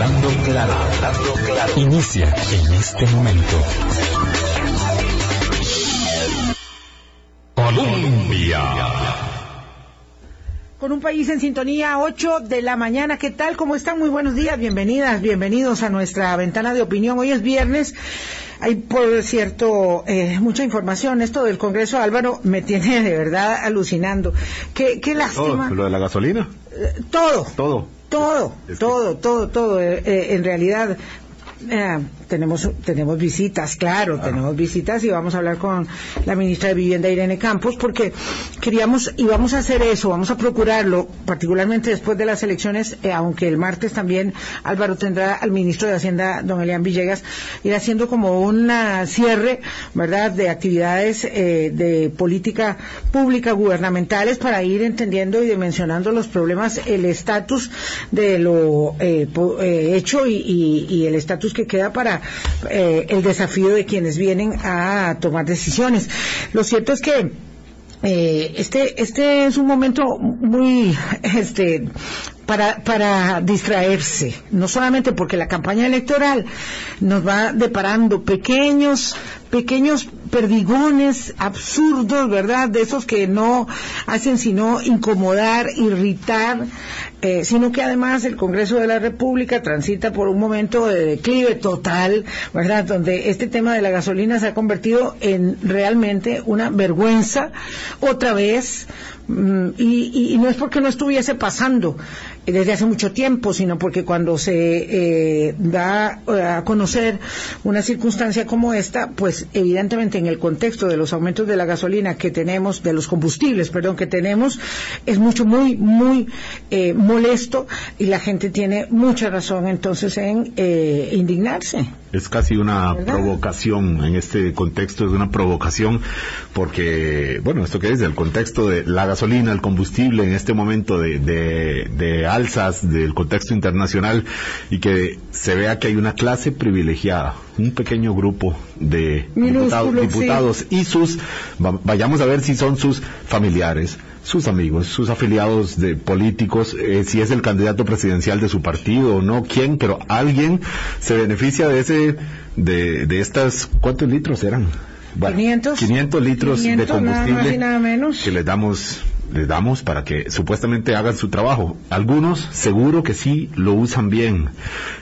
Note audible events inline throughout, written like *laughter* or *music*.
Hablando claro, hablando claro. Inicia en este momento. Colombia. Con un país en sintonía, 8 de la mañana. ¿Qué tal? ¿Cómo están? Muy buenos días. Bienvenidas, bienvenidos a nuestra ventana de opinión. Hoy es viernes. Hay, por cierto, eh, mucha información. Esto del Congreso, Álvaro, me tiene de verdad alucinando. Qué, qué lástima. Oh, ¿Lo de la gasolina? Eh, todo. Todo. Todo, Es que- todo, todo, todo. Eh, eh, en realidad, eh, tenemos, tenemos visitas, claro, tenemos visitas y vamos a hablar con la ministra de Vivienda, Irene Campos, porque queríamos y vamos a hacer eso, vamos a procurarlo, particularmente después de las elecciones, eh, aunque el martes también Álvaro tendrá al ministro de Hacienda, don Elian Villegas, ir haciendo como un cierre, ¿verdad?, de actividades eh, de política pública gubernamentales para ir entendiendo y dimensionando los problemas, el estatus de lo eh, po- eh, hecho y, y- y el estatus que queda para eh, el desafío de quienes vienen a tomar decisiones. Lo cierto es que eh, este este es un momento muy este para para distraerse no solamente porque la campaña electoral nos va deparando pequeños pequeños perdigones absurdos verdad de esos que no hacen sino incomodar irritar eh, sino que además el Congreso de la República transita por un momento de declive total, ¿verdad? Donde este tema de la gasolina se ha convertido en realmente una vergüenza otra vez. mm, Y, y- no es porque no estuviese pasando desde hace mucho tiempo, sino porque cuando se eh, da eh, a conocer una circunstancia como esta, pues evidentemente en el contexto de los aumentos de la gasolina que tenemos, de los combustibles, perdón, que tenemos, es mucho, muy, muy eh, molesto y la gente tiene mucha razón entonces en eh, indignarse. Es casi una ¿Verdad? provocación en este contexto, es una provocación porque, bueno, esto que es del contexto de la gasolina, el combustible en este momento de, de, de alzas del contexto internacional y que se vea que hay una clase privilegiada, un pequeño grupo de diputados, sí. y sus, va- vayamos a ver si son sus familiares, sus amigos, sus afiliados de políticos, eh, si es el candidato presidencial de su partido o no, quién, pero alguien se beneficia de ese, de, de estas, ¿cuántos litros eran? 500. 500 litros 500, de nada más combustible y nada menos. que les damos les damos para que supuestamente hagan su trabajo. Algunos seguro que sí lo usan bien.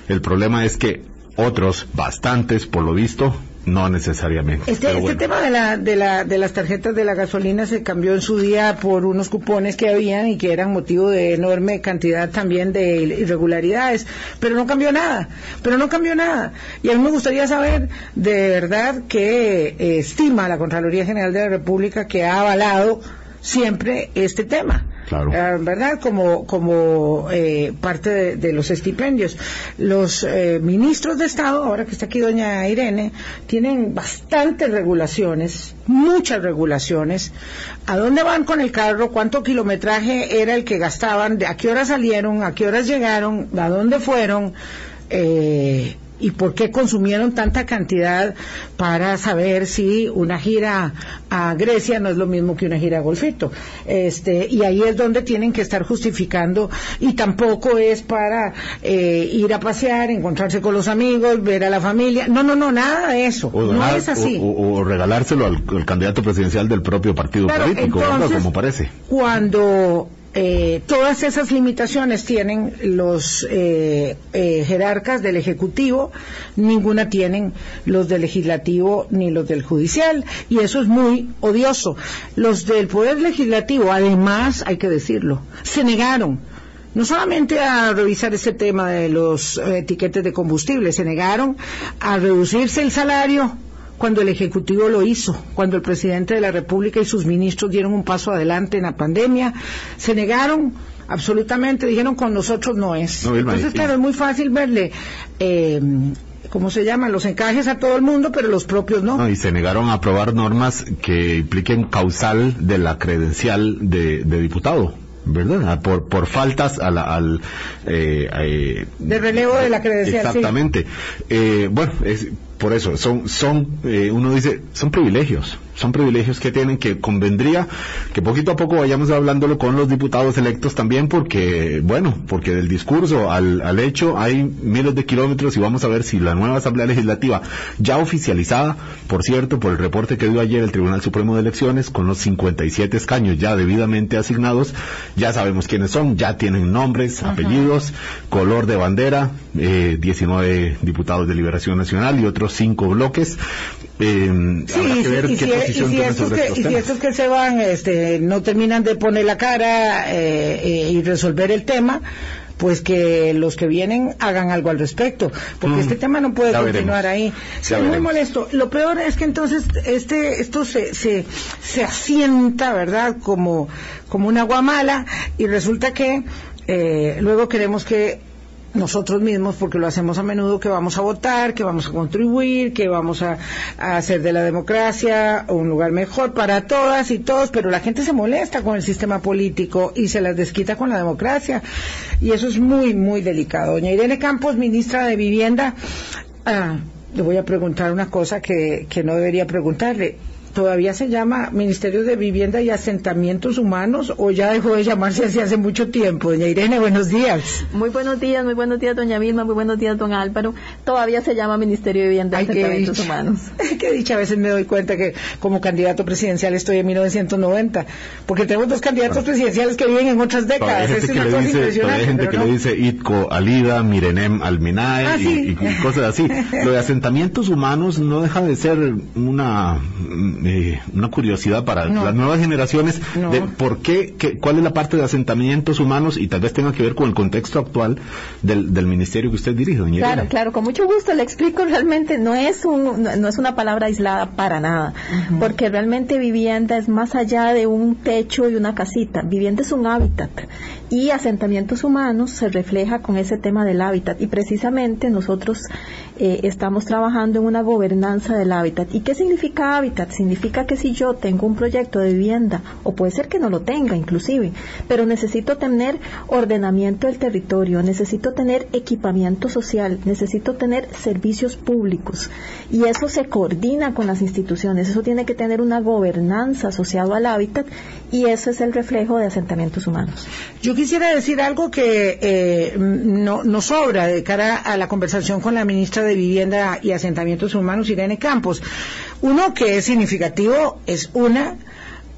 El problema es que otros, bastantes por lo visto, no necesariamente. Este, este tema de, la, de, la, de las tarjetas de la gasolina se cambió en su día por unos cupones que habían y que eran motivo de enorme cantidad también de irregularidades, pero no cambió nada, pero no cambió nada. Y a mí me gustaría saber de verdad que eh, estima la Contraloría General de la República que ha avalado siempre este tema. Claro. Eh, ¿Verdad? Como, como eh, parte de, de los estipendios. Los eh, ministros de Estado, ahora que está aquí doña Irene, tienen bastantes regulaciones, muchas regulaciones. ¿A dónde van con el carro? ¿Cuánto kilometraje era el que gastaban? ¿De ¿A qué horas salieron? ¿A qué horas llegaron? ¿A dónde fueron? Eh, y por qué consumieron tanta cantidad para saber si una gira a Grecia no es lo mismo que una gira a Golfito. Este, y ahí es donde tienen que estar justificando y tampoco es para eh, ir a pasear, encontrarse con los amigos, ver a la familia. No, no, no, nada de eso. O, no es así. o- regalárselo al, al candidato presidencial del propio partido Claro, político, como parece. Cuando eh, todas esas limitaciones tienen los eh, eh, jerarcas del Ejecutivo, ninguna tienen los del Legislativo ni los del Judicial, y eso es muy odioso. Los del Poder Legislativo, además, hay que decirlo, se negaron no solamente a revisar ese tema de los eh, etiquetes de combustible, se negaron a reducirse el salario cuando el Ejecutivo lo hizo, cuando el presidente de la República y sus ministros dieron un paso adelante en la pandemia, se negaron absolutamente, dijeron con nosotros no es. No, Entonces, claro, es muy fácil verle, eh, ¿cómo se llaman? Los encajes a todo el mundo, pero los propios no. No, y se negaron a aprobar normas que impliquen causal de la credencial de, de diputado. ¿Verdad? Ah, Por, por faltas a la- al... eh, eh, De relevo de la credencial, sí. Exactamente. Eh, bueno, es- por eso, son, son eh, uno dice, son privilegios, son privilegios que tienen que convendría que poquito a poco vayamos hablándolo con los diputados electos también porque, bueno, porque del discurso al, al hecho hay miles de kilómetros y vamos a ver si la nueva Asamblea Legislativa, ya oficializada, por cierto, por el reporte que dio ayer el Tribunal Supremo de Elecciones, con los 57 escaños ya debidamente asignados, ya sabemos quiénes son, ya tienen nombres, apellidos, color de bandera, eh, 19 diputados de Liberación Nacional y otros cinco bloques. Eh, Sí, y si- y si- y si estos que, y si estos que se van este, no terminan de poner la cara eh, y resolver el tema, pues que los que vienen hagan algo al respecto, porque Mm. este tema no puede Ya continuar veremos. ahí. Sí, es muy molesto. Lo peor es que entonces este esto se, se, se asienta, ¿verdad? Como, como una agua mala y resulta que eh, luego queremos que nosotros mismos, porque lo hacemos a menudo, que vamos a votar, que vamos a contribuir, que vamos a, hacer de la democracia un lugar mejor para todas y todos, pero la gente se molesta con el sistema político y se las desquita con la democracia. Y eso es muy, muy delicado. Doña Irene Campos, ministra de Vivienda, ah, le voy a preguntar una cosa que, que no debería preguntarle. ¿Todavía se llama Ministerio de Vivienda y Asentamientos Humanos o ya dejó de llamarse así hace mucho tiempo? Doña Irene, buenos días. Muy buenos días, muy buenos días, doña Vilma, muy buenos días, don Álvaro. Todavía se llama Ministerio de Vivienda y Ay, Asentamientos dicha. Humanos. *laughs* Qué dicha, a veces me doy cuenta que como candidato presidencial estoy en 1990, porque tenemos dos candidatos presidenciales que viven en otras décadas. Es gente que una le cosa dice, todavía hay impresionante. gente que no. le dice Itco Alida, Mirenem Alminae Ah, y- sí. y, y cosas así. Lo de asentamientos humanos no deja de ser una, eh, una curiosidad para No. las nuevas generaciones No. de por qué, qué- cuál es la parte de asentamientos humanos y tal vez tenga que ver con el contexto actual del, del ministerio que usted dirige, doña Claro, Irene. claro, con mucho gusto le explico realmente no es un no, no es una palabra aislada para nada, porque realmente vivienda es más allá de un techo y una casita. Vivienda es un hábitat y asentamientos humanos se refleja con ese tema del hábitat y precisamente nosotros eh, estamos trabajando en una gobernanza del hábitat. ¿Y qué significa hábitat? Significa que si yo tengo un proyecto de vivienda o puede ser que no lo tenga inclusive, pero necesito tener ordenamiento del territorio, necesito tener equipamiento social, necesito tener servicios públicos y eso se coordina con las instituciones, eso tiene que tener una gobernanza asociada al hábitat y eso es el reflejo de asentamientos humanos. Quisiera decir algo que eh, no, no sobra de cara a la conversación con la ministra de Vivienda y Asentamientos Humanos, Irene Campos. Uno que es significativo es una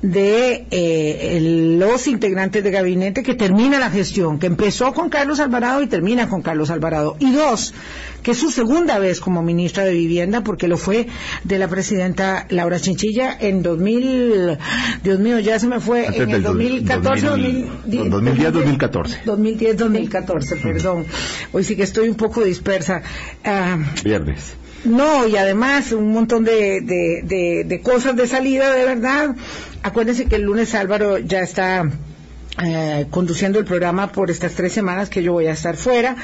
de eh, los integrantes de gabinete que termina la gestión, que empezó con Carlos Alvarado y termina con Carlos Alvarado. Y dos, que es su segunda vez como ministra de Vivienda, porque lo fue de la presidenta Laura Chinchilla en 2000, Dios mío, ya se me fue, Antes en el del dos- 2014, 2000, 2010, 2014. 2010, 2014, perdón. Hoy sí que estoy un poco dispersa. Ah, Viernes. no, y además un montón de, de, de, de cosas de salida, de verdad. Acuérdense que el lunes Álvaro ya está eh, conduciendo el programa por estas tres semanas que yo voy a estar fuera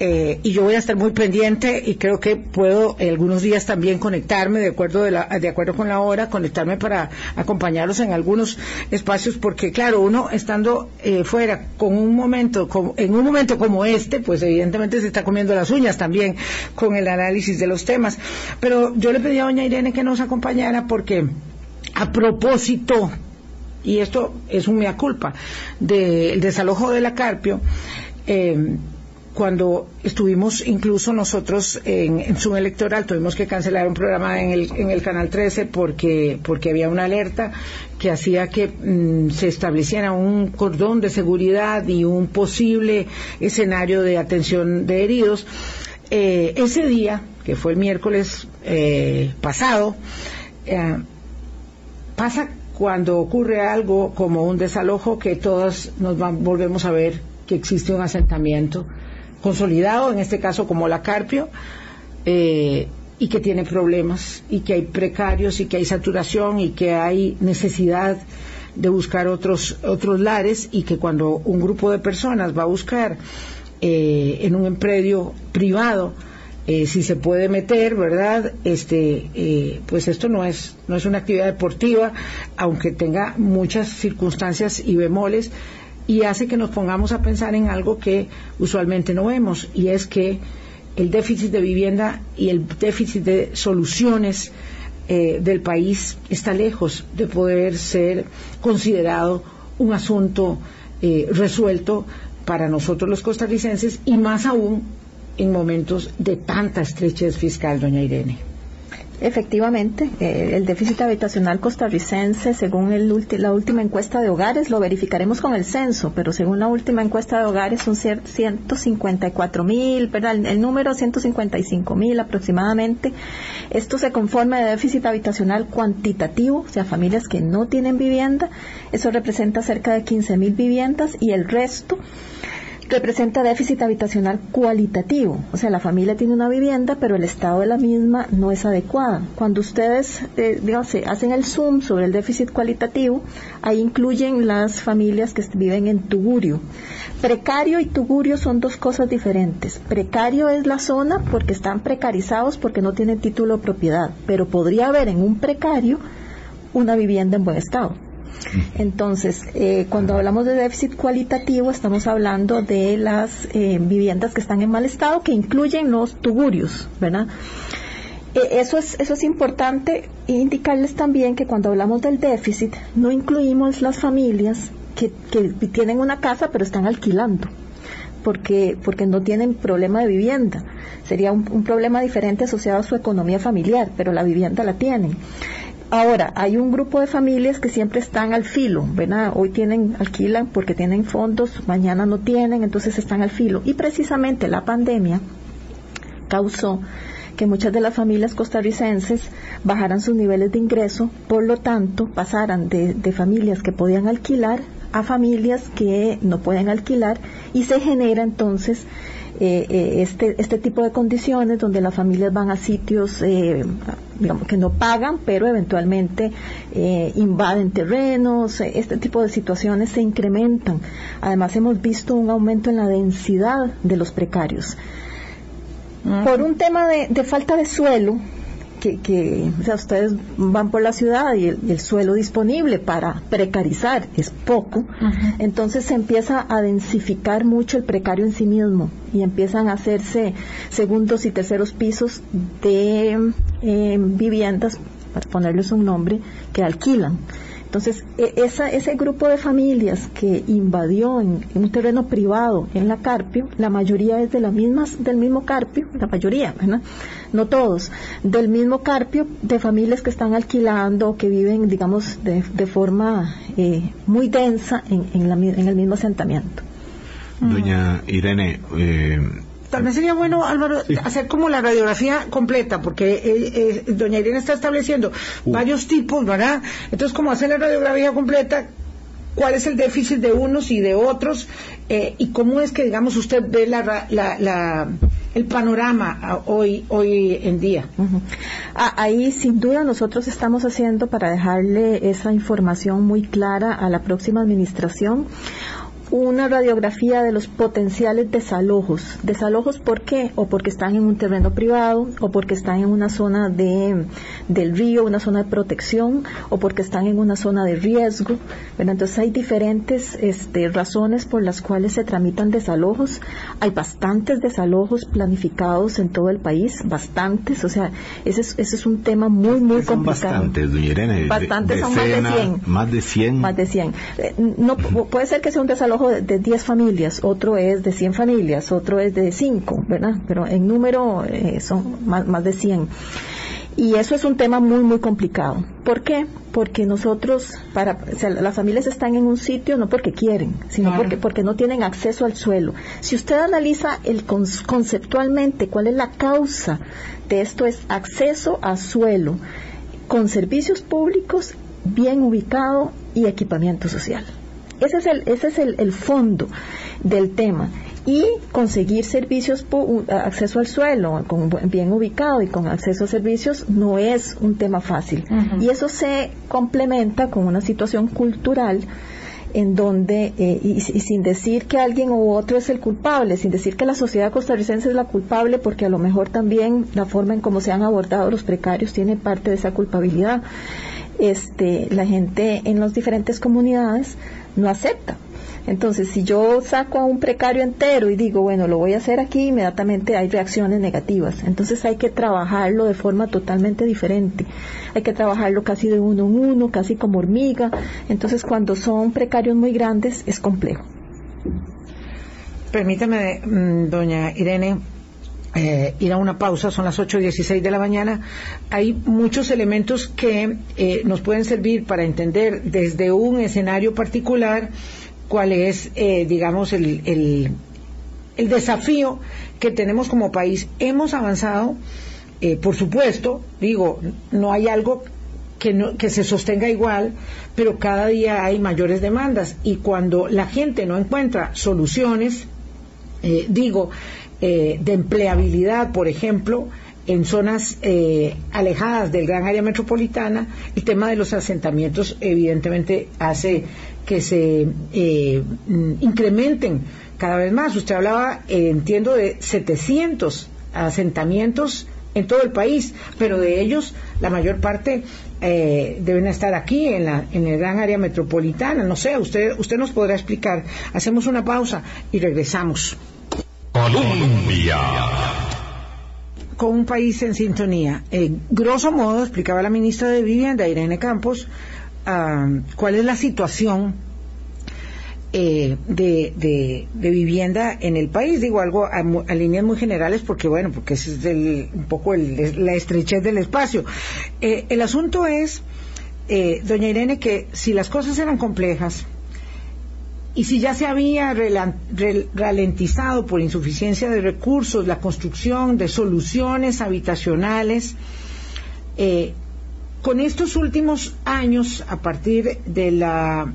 eh, y yo voy a estar muy pendiente y creo que puedo algunos días también conectarme de acuerdo de, la- de acuerdo con la hora conectarme para acompañarlos en algunos espacios porque claro uno estando eh, fuera con un momento como- en un momento como este pues evidentemente se está comiendo las uñas también con el análisis de los temas. Pero yo le pedí a doña Irene que nos acompañara porque a propósito y esto es un mea culpa, del desalojo de la Carpio, eh, cuando estuvimos incluso nosotros en, en Zoom electoral, tuvimos que cancelar un programa en el, en el Canal 13 porque, porque había una alerta que hacía que mm, se estableciera un cordón de seguridad y un posible escenario de atención de heridos. Eh, ese día, que fue el miércoles eh, pasado, pasa cuando ocurre algo como un desalojo que todos nos van- volvemos a ver que existe un asentamiento consolidado, en este caso como la Carpio, eh, y que tiene problemas, y que hay precarios, y que hay saturación, y que hay necesidad de buscar otros, otros lares, y que cuando un grupo de personas va a buscar eh, en un predio privado, eh, si se puede meter, ¿verdad? Este, eh, pues esto no es, no es una actividad deportiva, aunque tenga muchas circunstancias y bemoles, y hace que nos pongamos a pensar en algo que usualmente no vemos, y es que el déficit de vivienda y el déficit de soluciones eh, del país está lejos de poder ser considerado un asunto resuelto para nosotros los costarricenses y más aún en momentos de tanta estrechez fiscal, doña Irene. Efectivamente, eh, el déficit habitacional costarricense, según la última encuesta de hogares, lo verificaremos con el censo, pero según la última encuesta de hogares son 154 mil, ¿verdad? El, número 155 mil aproximadamente. Esto se conforma de déficit habitacional cuantitativo, o sea, familias que no tienen vivienda. Eso representa cerca de 15 mil viviendas y el resto representa déficit habitacional cualitativo, o sea, la familia tiene una vivienda, pero el estado de la misma no es adecuado. Cuando ustedes, eh, digamos, hacen el zoom sobre el déficit cualitativo, ahí incluyen las familias que viven en tugurio. Precario y tugurio son dos cosas diferentes. Precario es la zona porque están precarizados porque no tienen título de propiedad, pero podría haber en un precario una vivienda en buen estado. Entonces, eh, cuando hablamos de déficit cualitativo, estamos hablando de las eh, viviendas que están en mal estado, que incluyen los tugurios, ¿verdad? Eh, eso, es, eso es importante indicarles también que cuando hablamos del déficit, no incluimos las familias que, tienen una casa pero están alquilando. Porque, porque no tienen problema de vivienda. Sería un problema diferente asociado a su economía familiar, pero la vivienda la tienen. Ahora, hay un grupo de familias que siempre están al filo, ¿verdad? Hoy tienen, alquilan porque tienen fondos, mañana no tienen, entonces están al filo. Y precisamente la pandemia causó que muchas de las familias costarricenses bajaran sus niveles de ingreso, por lo tanto pasaran de, de, familias que podían alquilar a familias que no pueden alquilar y se genera entonces eh, eh, este, este tipo de condiciones donde las familias van a sitios, eh, digamos, que no pagan, pero eventualmente invaden terrenos, este tipo de situaciones se incrementan. Además, hemos visto un aumento en la densidad de los precarios. Por un tema de falta de suelo, que, o sea, ustedes van por la ciudad y el, suelo disponible para precarizar es poco, entonces se empieza a densificar mucho el precario en sí mismo y empiezan a hacerse segundos y terceros pisos de eh, viviendas, para ponerles un nombre, que alquilan. Entonces, e, ese grupo de familias que invadió en, un terreno privado en la Carpio, la mayoría es de las mismas, del mismo Carpio, la mayoría, no todos, del mismo Carpio, de familias que están alquilando, que viven, digamos, de, forma eh, muy densa en, en el mismo asentamiento. Doña Irene, eh, Tal vez sería bueno, Álvaro, hacer como la radiografía completa, porque eh, eh, doña Irene está estableciendo uh. varios tipos, ¿verdad? Entonces, como hacer la radiografía completa, cuál es el déficit de unos y de otros, eh, y cómo es que, digamos, usted ve la, el panorama hoy, hoy en día. Ah, ahí, sin duda, nosotros estamos haciendo para dejarle esa información muy clara a la próxima administración una radiografía de los potenciales desalojos. ¿Desalojos por qué? O porque están en un terreno privado, o porque están en una zona de, del río, una zona de protección, o porque están en una zona de riesgo. Entonces hay diferentes este, razones por las cuales se tramitan desalojos. Hay bastantes desalojos planificados en todo el país, bastantes. O sea, ese es, ese es un tema muy, muy complicado. Bastantes, doña Irene. Bastantes, son más de 100. Más de 100. Más de 100. Eh, no, puede ser que sea un desalojo de 10 familias, otro es de 100 familias, otro es de 5, ¿verdad? Pero en número eh, son más, de 100. Y eso es un tema muy, muy complicado. ¿Por qué? Porque nosotros, para, las familias están en un sitio no porque quieren, sino porque, porque no tienen acceso al suelo. Si usted analiza el conceptualmente cuál es la causa de esto, es acceso a suelo con servicios públicos bien ubicado y equipamiento social. Ese es el, ese es el, fondo del tema y conseguir servicios, acceso al suelo, con, bien ubicado y con acceso a servicios, no es un tema fácil. Y eso se complementa con una situación cultural en donde, eh, y, sin decir que alguien u otro es el culpable, sin decir que la sociedad costarricense es la culpable, porque a lo mejor también la forma en cómo se han abordado los precarios tiene parte de esa culpabilidad. Este, la gente en las diferentes comunidades no acepta. Entonces, si yo saco a un precario entero y digo, bueno, lo voy a hacer aquí, inmediatamente hay reacciones negativas. Entonces hay que trabajarlo de forma totalmente diferente. Hay que trabajarlo casi de uno en uno, casi como hormiga. Entonces, cuando son precarios muy grandes, es complejo. Permítame, mm, doña Irene, eh, ir a una pausa, son las 8.16 de la mañana. Hay muchos elementos que eh, nos pueden servir para entender desde un escenario particular cuál es, eh, digamos, el, el, el, desafío que tenemos como país. Hemos avanzado, eh, por supuesto, digo, no hay algo que, no, que se sostenga igual, pero cada día hay mayores demandas y cuando la gente no encuentra soluciones, eh, digo, eh, de empleabilidad, por ejemplo, en zonas eh, alejadas del gran área metropolitana, el tema de los asentamientos evidentemente hace que se eh, incrementen cada vez más. Usted hablaba, eh, entiendo, de 700 asentamientos en todo el país, pero de ellos la mayor parte eh, deben estar aquí en la en el gran área metropolitana. No sé, usted usted nos podrá explicar. Hacemos una pausa y regresamos. Colombia. Con un país en sintonía. Eh, grosso modo, explicaba la ministra de Vivienda, Irene Campos, uh, cuál es la situación eh, de, vivienda en el país. Digo algo a, a, líneas muy generales porque, bueno, porque ese es el, un poco el, la estrechez del espacio. Eh, el asunto es, eh, doña Irene, que si las cosas eran complejas y si ya se había ralentizado por insuficiencia de recursos la construcción de soluciones habitacionales, eh, con estos últimos años, a partir de la,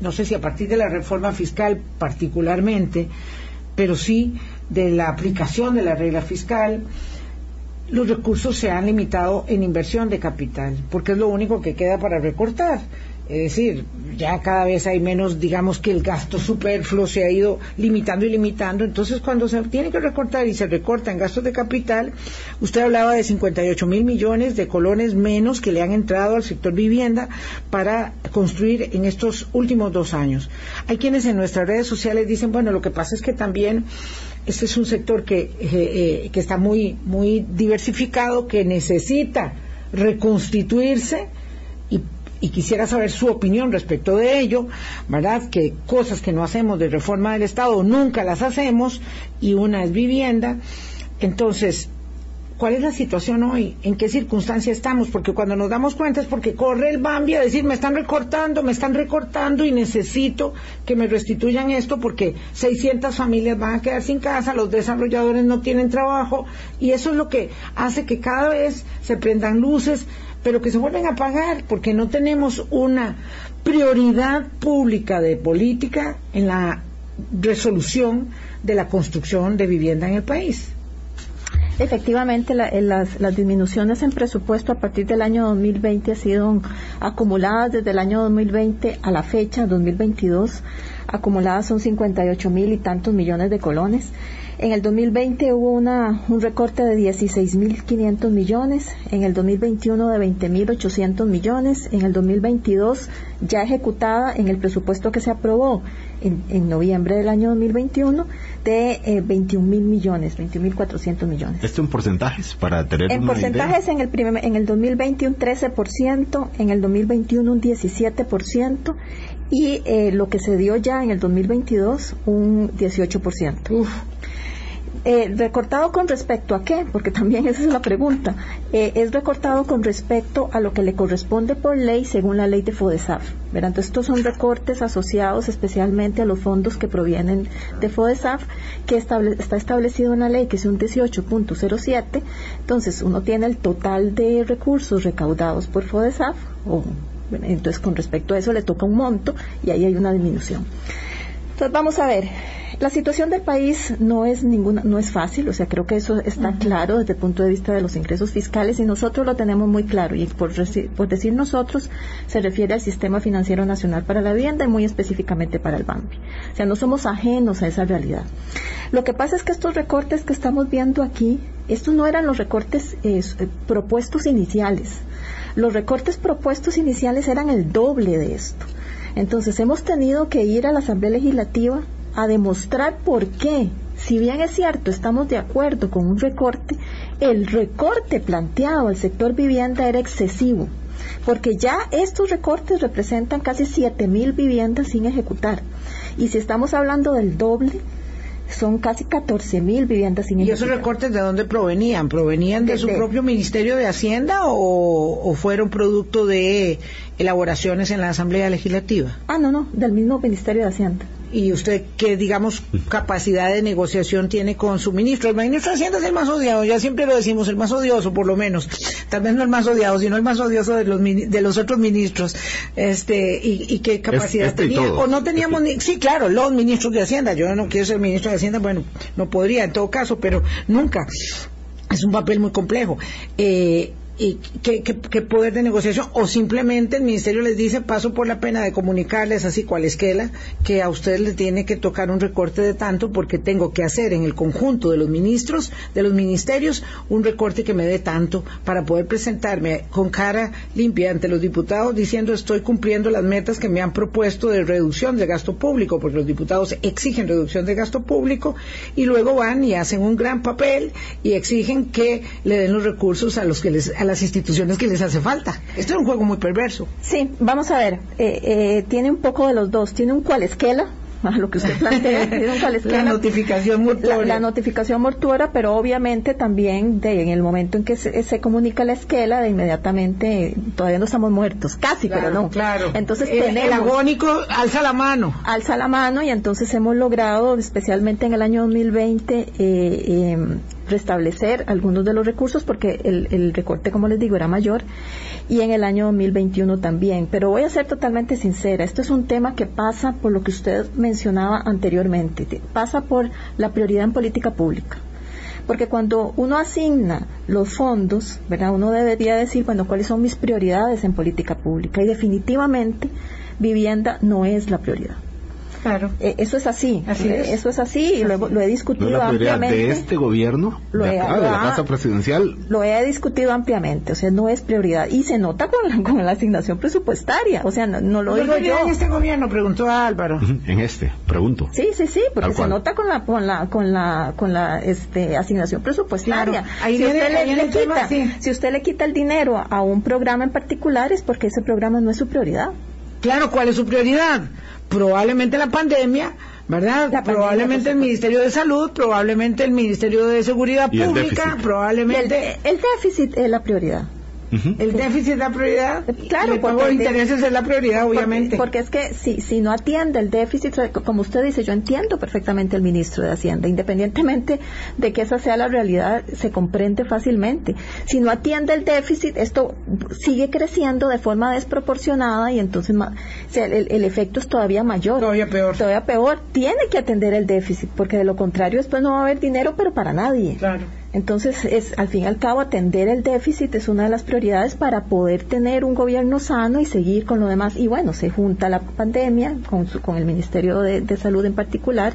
no sé si a partir de la reforma fiscal particularmente, pero sí de la aplicación de la regla fiscal, los recursos se han limitado en inversión de capital, porque es lo único que queda para recortar. Es decir, ya cada vez hay menos, digamos que el gasto superfluo se ha ido limitando y limitando. Entonces, cuando se tiene que recortar y se recorta en gastos de capital, usted hablaba de 58 mil millones de colones menos que le han entrado al sector vivienda para construir en estos últimos dos años. Hay quienes en nuestras redes sociales dicen, bueno, lo que pasa es que también este es un sector que, eh, eh, que está muy, muy diversificado, que necesita reconstituirse y y quisiera saber su opinión respecto de ello, ¿verdad? Que cosas que no hacemos de reforma del Estado nunca las hacemos y una es vivienda. Entonces, ¿cuál es la situación hoy? ¿En qué circunstancia estamos? Porque cuando nos damos cuenta es porque corre el Bambi a decir, me están recortando, me están recortando y necesito que me restituyan esto porque 600 familias van a quedar sin casa, los desarrolladores no tienen trabajo y eso es lo que hace que cada vez se prendan luces pero que se vuelven a pagar porque no tenemos una prioridad pública de política en la resolución de la construcción de vivienda en el país. Efectivamente, la, las, las, disminuciones en presupuesto a partir del año 2020 han sido acumuladas desde el año 2020 a la fecha, 2022. Acumuladas son 58 mil y tantos millones de colones. En el 2020 hubo una, un recorte de 16.500 millones, en el 2021 de 20.800 millones, en el 2022 ya ejecutada en el presupuesto que se aprobó en, en noviembre del año 2021 de eh, 21 mil millones, 21.400 millones. ¿Esto en porcentajes para tener En una porcentajes idea? en el, primer, en el 2020 un 13%, en el 2021 un 17% y eh, lo que se dio ya en el 2022 un 18%. Uf. Eh, recortado con respecto a qué, porque también *laughs* esa es la pregunta, eh, es recortado con respecto a lo que le corresponde por ley según la ley de FODESAF. ¿verdad? Entonces, estos son recortes asociados especialmente a los fondos que provienen de FODESAF, que estable, está establecido en la ley, que es un 18.07. Entonces, uno tiene el total de recursos recaudados por FODESAF, o, entonces con respecto a eso le toca un monto y ahí hay una disminución. Entonces, vamos a ver, la situación del país no es ninguna, no es fácil, o sea, creo que eso está uh -huh. claro desde el punto de vista de los ingresos fiscales y nosotros lo tenemos muy claro y por, por, decir nosotros se refiere al Sistema Financiero Nacional para la Vivienda y muy específicamente para el BAMBI. O sea, no somos ajenos a esa realidad. Lo que pasa es que estos recortes que estamos viendo aquí, estos no eran los recortes eh, propuestos iniciales. Los recortes propuestos iniciales eran el doble de esto. Entonces hemos tenido que ir a la Asamblea Legislativa a demostrar por qué, si bien es cierto, estamos de acuerdo con un recorte, el recorte planteado al sector vivienda era excesivo, porque ya estos recortes representan casi 7.000 viviendas sin ejecutar. Y si estamos hablando del doble, son casi 14 mil viviendas sin ¿Y esos recortes de dónde provenían? ¿Provenían de, su propio Ministerio de Hacienda o, fueron producto de elaboraciones en la Asamblea Legislativa? Ah, no, no, del mismo Ministerio de Hacienda. ¿Y usted qué, digamos, capacidad de negociación tiene con su ministro? El ministro de Hacienda es el más odiado, ya siempre lo decimos, el más odioso, por lo menos. Tal vez no el más odiado, sino el más odioso de los, de los otros ministros. Este, y, qué capacidad este tenía. O no teníamos ni, sí, claro, los ministros de Hacienda. Yo no quiero ser ministro de Hacienda, bueno, no podría en todo caso, pero nunca. Es un papel muy complejo. Eh, y qué, qué, poder de negociación o simplemente el ministerio les dice paso por la pena de comunicarles así cual esquela que a ustedes les tiene que tocar un recorte de tanto porque tengo que hacer en el conjunto de los ministros de los ministerios un recorte que me dé tanto para poder presentarme con cara limpia ante los diputados diciendo estoy cumpliendo las metas que me han propuesto de reducción de gasto público porque los diputados exigen reducción de gasto público y luego van y hacen un gran papel y exigen que le den los recursos a los que les las instituciones que les hace falta. Esto es un juego muy perverso. Sí, vamos a ver. Eh, eh, tiene un poco de los dos. Tiene un cualesquela, *laughs* lo que usted plantea, *laughs* la notificación mortuoria. La, notificación mortuoria, pero obviamente también de, en el momento en que se, comunica la esquela, de inmediatamente, todavía no estamos muertos, casi, pero no. Claro. Entonces el, el agónico alza la mano. Alza la mano y entonces hemos logrado, especialmente en el año 2020, eh, em, restablecer algunos de los recursos porque el, recorte, como les digo, era mayor y en el año 2021 también. Pero voy a ser totalmente sincera, esto es un tema que pasa por lo que usted mencionaba anteriormente, pasa por la prioridad en política pública. Porque cuando uno asigna los fondos, ¿verdad? Uno debería decir, bueno, ¿cuáles son mis prioridades en política pública? Y definitivamente vivienda no es la prioridad. Claro. Eh, eso es así. Eso es así y lo, he discutido ¿No ampliamente. de este gobierno? Lo de, he, de la Casa Presidencial. Lo he discutido ampliamente. O sea, no es prioridad. Y se nota con la, con la asignación presupuestaria. O sea, no, lo digo yo. en este gobierno? Preguntó a Álvaro. En este, pregunto. Sí, sí, sí, porque se nota con la con la con la con la este asignación presupuestaria. Ahí si, usted le, quita, si usted le quita el dinero a un programa en particular es porque ese programa no es su prioridad. Claro, ¿cuál es su prioridad? Probablemente la pandemia, ¿verdad? probablemente el Ministerio de Salud, probablemente el Ministerio de Seguridad Pública, probablemente... el déficit es la prioridad. El déficit es la prioridad. Claro, el pago de intereses es la prioridad, obviamente. Porque, es que si, si no atiende el déficit, como usted dice, yo entiendo perfectamente el ministro de Hacienda, independientemente de que esa sea la realidad, se comprende fácilmente. Si no atiende el déficit, esto sigue creciendo de forma desproporcionada y entonces el, efecto es todavía mayor. Todavía peor. Todavía peor. Tiene que atender el déficit, porque de lo contrario después no va a haber dinero, pero para nadie. Claro. Entonces, es, al fin y al cabo, atender el déficit es una de las prioridades para poder tener un gobierno sano y seguir con lo demás. Y bueno, se junta la pandemia con, con el Ministerio de, Salud en particular.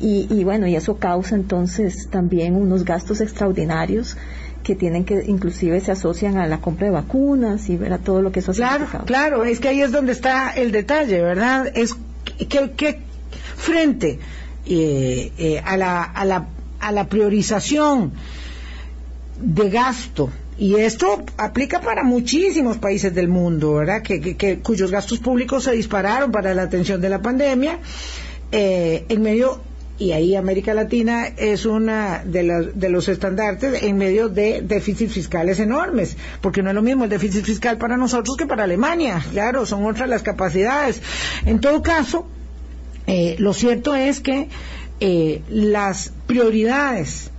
Y, bueno, y eso causa entonces también unos gastos extraordinarios que tienen que inclusive se asocian a la compra de vacunas y ver a todo lo que eso Claro, claro, es que ahí es donde está el detalle, ¿verdad? Es que, que frente eh, eh, a, la, a la a la priorización de gasto y esto aplica para muchísimos países del mundo, ¿verdad? Que, cuyos gastos públicos se dispararon para la atención de la pandemia eh, en medio y ahí América Latina es una de, de, los estandartes en medio de déficits fiscales enormes, porque no es lo mismo el déficit fiscal para nosotros que para Alemania, claro, son otras las capacidades. En todo caso, eh, lo cierto es que eh, las prioridades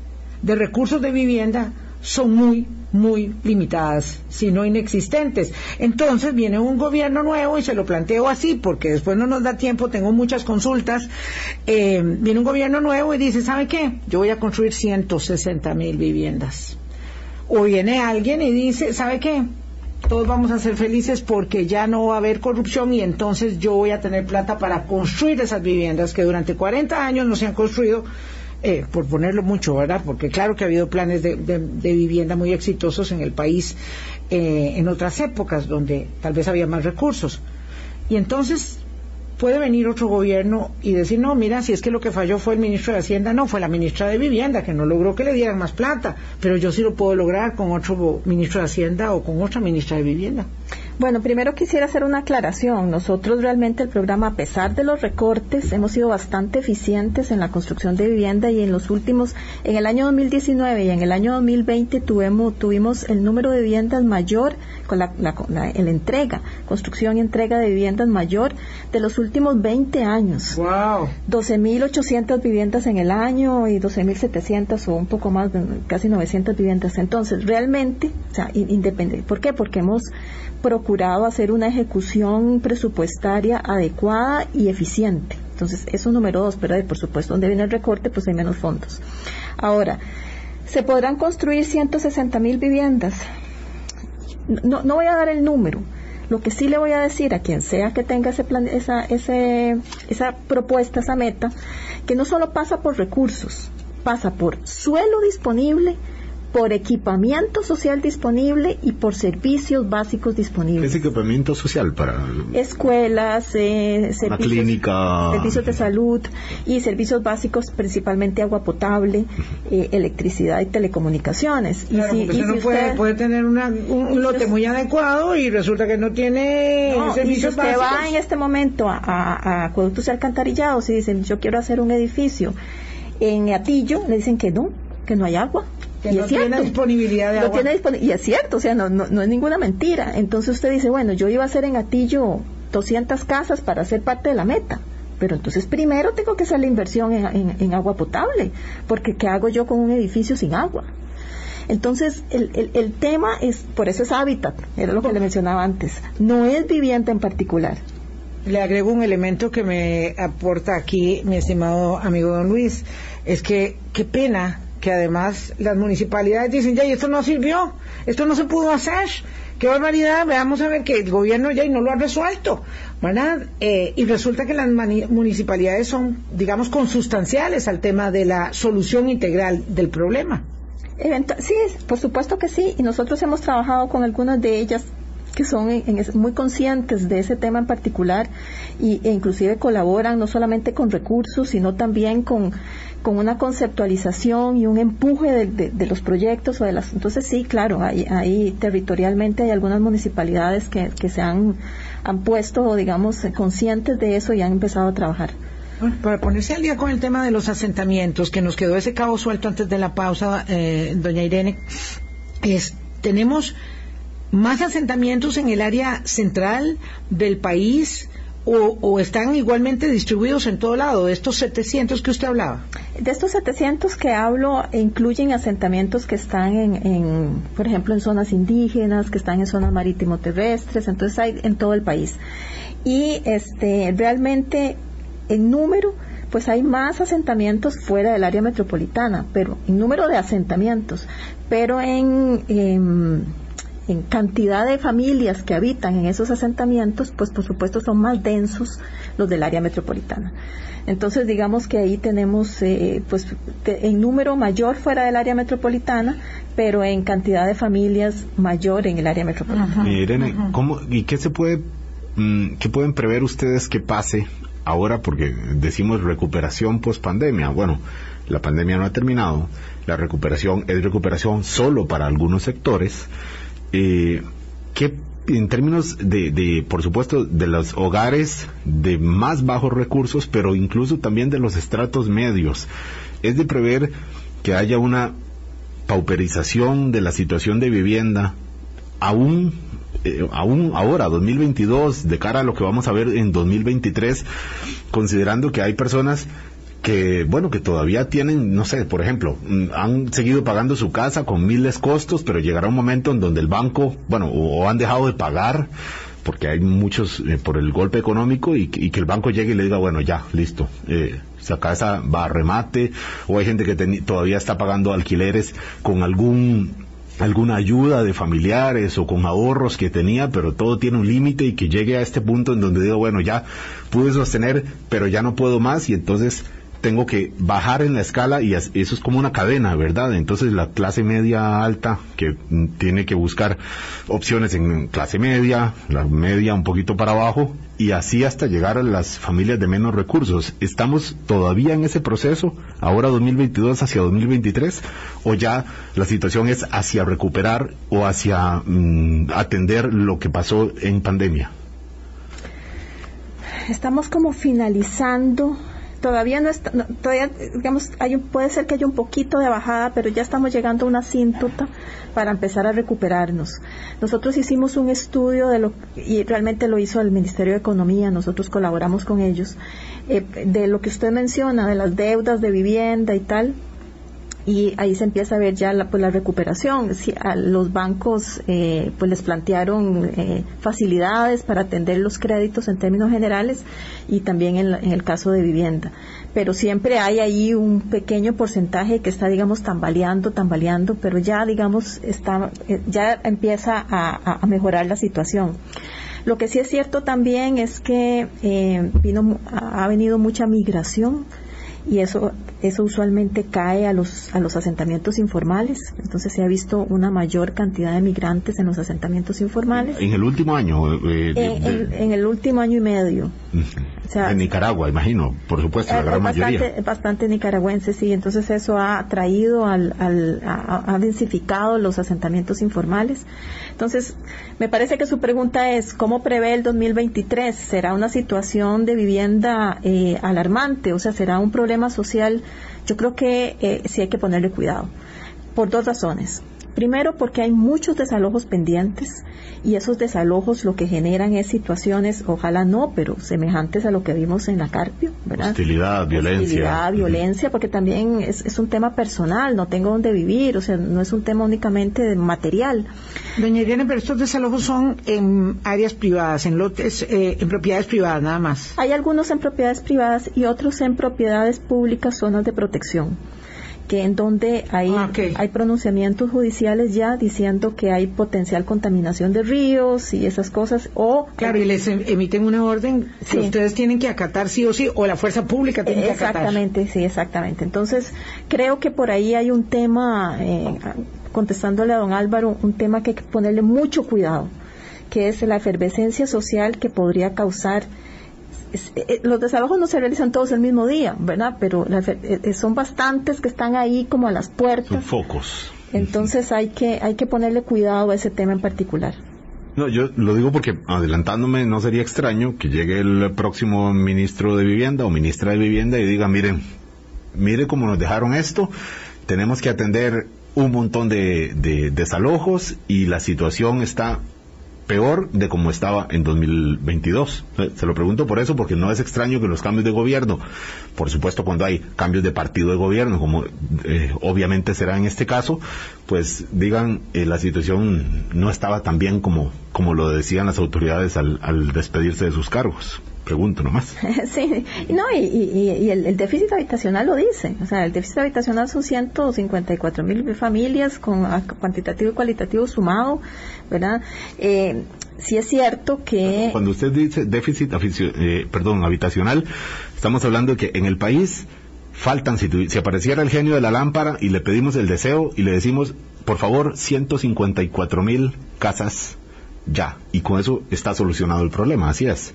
de recursos de vivienda son muy, muy limitadas, si no inexistentes. Entonces viene un gobierno nuevo y se lo planteo así, porque después no nos da tiempo, tengo muchas consultas. Eh, viene un gobierno nuevo y dice, ¿sabe qué? Yo voy a construir 160 mil viviendas. O viene alguien y dice, ¿sabe qué? Todos vamos a ser felices porque ya no va a haber corrupción y entonces yo voy a tener plata para construir esas viviendas que durante 40 años no se han construido, eh, por ponerlo mucho, ¿verdad? Porque claro que ha habido planes de, vivienda muy exitosos en el país eh, en otras épocas donde tal vez había más recursos. Y entonces puede venir otro gobierno y decir, no, mira, si es que lo que falló fue el ministro de Hacienda, no, fue la ministra de Vivienda, que no logró que le dieran más plata, pero yo sí lo puedo lograr con otro ministro de Hacienda o con otra ministra de Vivienda. Bueno, primero quisiera hacer una aclaración. Nosotros realmente el programa, a pesar de los recortes, hemos sido bastante eficientes en la construcción de vivienda y en los últimos, en el año 2019 y en el año 2020 tuvimos, tuvimos el número de viviendas mayor con la, la, entrega, construcción y entrega de viviendas mayor de los últimos 20 años. Wow. 12.800 viviendas en el año y 12.700 o un poco más, casi 900 viviendas. Entonces, realmente, o sea, independiente. ¿Por qué? Porque hemos procurado hacer una ejecución presupuestaria adecuada y eficiente. Entonces, eso número dos, pero por supuesto, donde viene el recorte, pues hay menos fondos. Ahora, se podrán construir 160 mil viviendas. No, no voy a dar el número. Lo que sí le voy a decir a quien sea que tenga ese plan, esa, ese, esa propuesta, esa meta, que no solo pasa por recursos, pasa por suelo disponible, por equipamiento social disponible y por servicios básicos disponibles. ¿Qué es equipamiento social para escuelas, eh, servicios, servicios de salud y servicios básicos, principalmente agua potable, eh, electricidad y telecomunicaciones. y si, uno puede, tener un, lote muy adecuado y resulta que no tiene servicios si usted va en este momento a, a, acueductos y alcantarillados y dicen yo quiero hacer un edificio en Atillo, le dicen que no, que no hay agua y no tiene disponibilidad de agua. y es cierto, o sea, no, no, es ninguna mentira. Entonces usted dice, bueno, yo iba a hacer en Atillo 200 casas para ser parte de la meta. Pero entonces primero tengo que hacer la inversión en, en, agua potable, porque ¿qué hago yo con un edificio sin agua? Entonces, el, el, el, tema es, por eso es hábitat, era lo que le mencionaba antes, no es vivienda en particular. Le agrego un elemento que me aporta aquí mi estimado amigo don Luis, es que qué pena que además las municipalidades dicen, ya, y esto no sirvió, esto no se pudo hacer, qué barbaridad, veamos a ver que el gobierno ya y no lo ha resuelto, ¿verdad? Eh, y resulta que las municipalidades son, digamos, consustanciales al tema de la solución integral del problema. sí, por supuesto que sí, y nosotros hemos trabajado con algunas de ellas que son muy conscientes de ese tema en particular y, e inclusive colaboran no solamente con recursos, sino también con con una conceptualización y un empuje de, los proyectos o de las entonces sí claro ahí, territorialmente hay algunas municipalidades que, que se han, han puesto digamos conscientes de eso y han empezado a trabajar para ponerse al día con el tema de los asentamientos que nos quedó ese cabo suelto antes de la pausa eh, doña Irene tenemos más asentamientos en el área central del país o, están igualmente distribuidos en todo lado, de estos 700 que usted hablaba? De estos 700 que hablo incluyen asentamientos que están en, por ejemplo, en zonas indígenas, que están en zonas marítimo terrestres, entonces hay en todo el país. Y este realmente en número pues hay más asentamientos fuera del área metropolitana, pero en número de asentamientos, pero en, en en cantidad de familias que habitan en esos asentamientos, pues por supuesto son más densos los del área metropolitana. Entonces digamos que ahí tenemos eh, pues en número mayor fuera del área metropolitana, pero en cantidad de familias mayor en el área metropolitana. Irene, ¿cómo, ¿y qué se puede, mm, qué pueden prever ustedes que pase ahora? Porque decimos recuperación post pandemia. Bueno, la pandemia no ha terminado, la recuperación es recuperación solo para algunos sectores eh, ¿qué en términos de, por supuesto, de los hogares de más bajos recursos, pero incluso también de los estratos medios, es de prever que haya una pauperización de la situación de vivienda, aún, eh, aún ahora, 2022, de cara a lo que vamos a ver en 2023, considerando que hay personas que, bueno, que todavía tienen, no sé, por ejemplo, mm, han seguido pagando su casa con miles costos, pero llegará un momento en donde el banco, bueno, o, han dejado de pagar porque hay muchos eh, por el golpe económico y, que el banco llegue y le diga, bueno, ya, listo, eh, esa casa va a remate, o hay gente que todavía está pagando alquileres con algún alguna ayuda de familiares o con ahorros que tenía, pero todo tiene un límite y que llegue a este punto en donde digo, bueno, ya pude sostener, pero ya no puedo más y entonces tengo que bajar en la escala y eso es como una cadena, ¿verdad? Entonces la clase media alta que tiene que buscar opciones en clase media, la media un poquito para abajo y así hasta llegar a las familias de menos recursos. ¿Estamos todavía en ese proceso, ahora 2022 hacia 2023, o ya la situación es hacia recuperar o hacia mm, atender lo que pasó en pandemia? Estamos como finalizando todavía no está, todavía, digamos, hay puede ser que haya un poquito de bajada, pero ya estamos llegando a una síntota para empezar a recuperarnos. Nosotros hicimos un estudio de lo, y realmente lo hizo el Ministerio de Economía, nosotros colaboramos con ellos, eh, de lo que usted menciona, de las deudas de vivienda y tal, y ahí se empieza a ver ya la, pues, la recuperación. Si a los bancos eh, pues les plantearon eh, facilidades para atender los créditos en términos generales y también en, el caso de vivienda. Pero siempre hay ahí un pequeño porcentaje que está, digamos, tambaleando, tambaleando, pero ya, digamos, está, eh, ya empieza a, a, mejorar la situación. Lo que sí es cierto también es que vino, ha venido mucha migración y eso eso usualmente cae a los a los asentamientos informales entonces se ha visto una mayor cantidad de migrantes en los asentamientos informales en el último año eh, en, el último año y medio en Nicaragua imagino por supuesto la gran bastante, mayoría bastante nicaragüenses sí entonces eso ha traído al, al ha densificado los asentamientos informales entonces, me parece que su pregunta es, ¿cómo prevé el 2023? ¿Será una situación de vivienda eh, alarmante? O sea, ¿será un problema social? Yo creo que eh, sí hay que ponerle cuidado, por dos razones. Primero, porque hay muchos desalojos pendientes y esos desalojos lo que generan es situaciones, ojalá no, pero semejantes a lo que vimos en la Carpio, ¿verdad? Hostilidad, violencia. Hostilidad, violencia, porque también es, es, un tema personal, no tengo dónde vivir, o sea, no es un tema únicamente de material. Doña Irene, pero estos desalojos son en áreas privadas, en lotes, eh, en propiedades privadas nada más. Hay algunos en propiedades privadas y otros en propiedades públicas, zonas de protección que en donde hay, ah, hay pronunciamientos judiciales ya diciendo que hay potencial contaminación de ríos y esas cosas o claro y les em, emiten una orden que ustedes tienen que acatar sí o sí o la fuerza pública tiene que acatar. Exactamente sí exactamente. Entonces creo que por ahí hay un tema eh, contestándole a don Álvaro un tema que hay que ponerle mucho cuidado que es la efervescencia social que podría causar los desalojos no se realizan todos el mismo día, ¿verdad? Pero eh, eh, son bastantes que están ahí como a las puertas. Son focos. Entonces hay que, hay que ponerle cuidado a ese tema en particular. No, yo lo digo porque adelantándome no sería extraño que llegue el próximo ministro de Vivienda o ministra de Vivienda y diga, miren, mire cómo nos dejaron esto, tenemos que atender un montón de desalojos y la situación está peor de como estaba en 2022. Eh, se lo pregunto por eso, porque no es extraño que los cambios de gobierno, por supuesto cuando hay cambios de partido de gobierno, como eh, obviamente será en este caso, pues digan eh, la situación no estaba tan bien como, como lo decían las autoridades al, al despedirse de sus cargos pregunto nomás. *laughs* sí, no, y, y, el, déficit habitacional lo dice. O sea, el déficit habitacional son 154 mil familias con cuantitativo y cualitativo sumado, ¿verdad? Eh, sí es cierto que... Cuando usted dice déficit eh, perdón, habitacional, estamos hablando de que en el país faltan, si, si apareciera el genio de la lámpara y le pedimos el deseo y le decimos, por favor, 154 mil casas ya. Y con eso está solucionado el problema, así es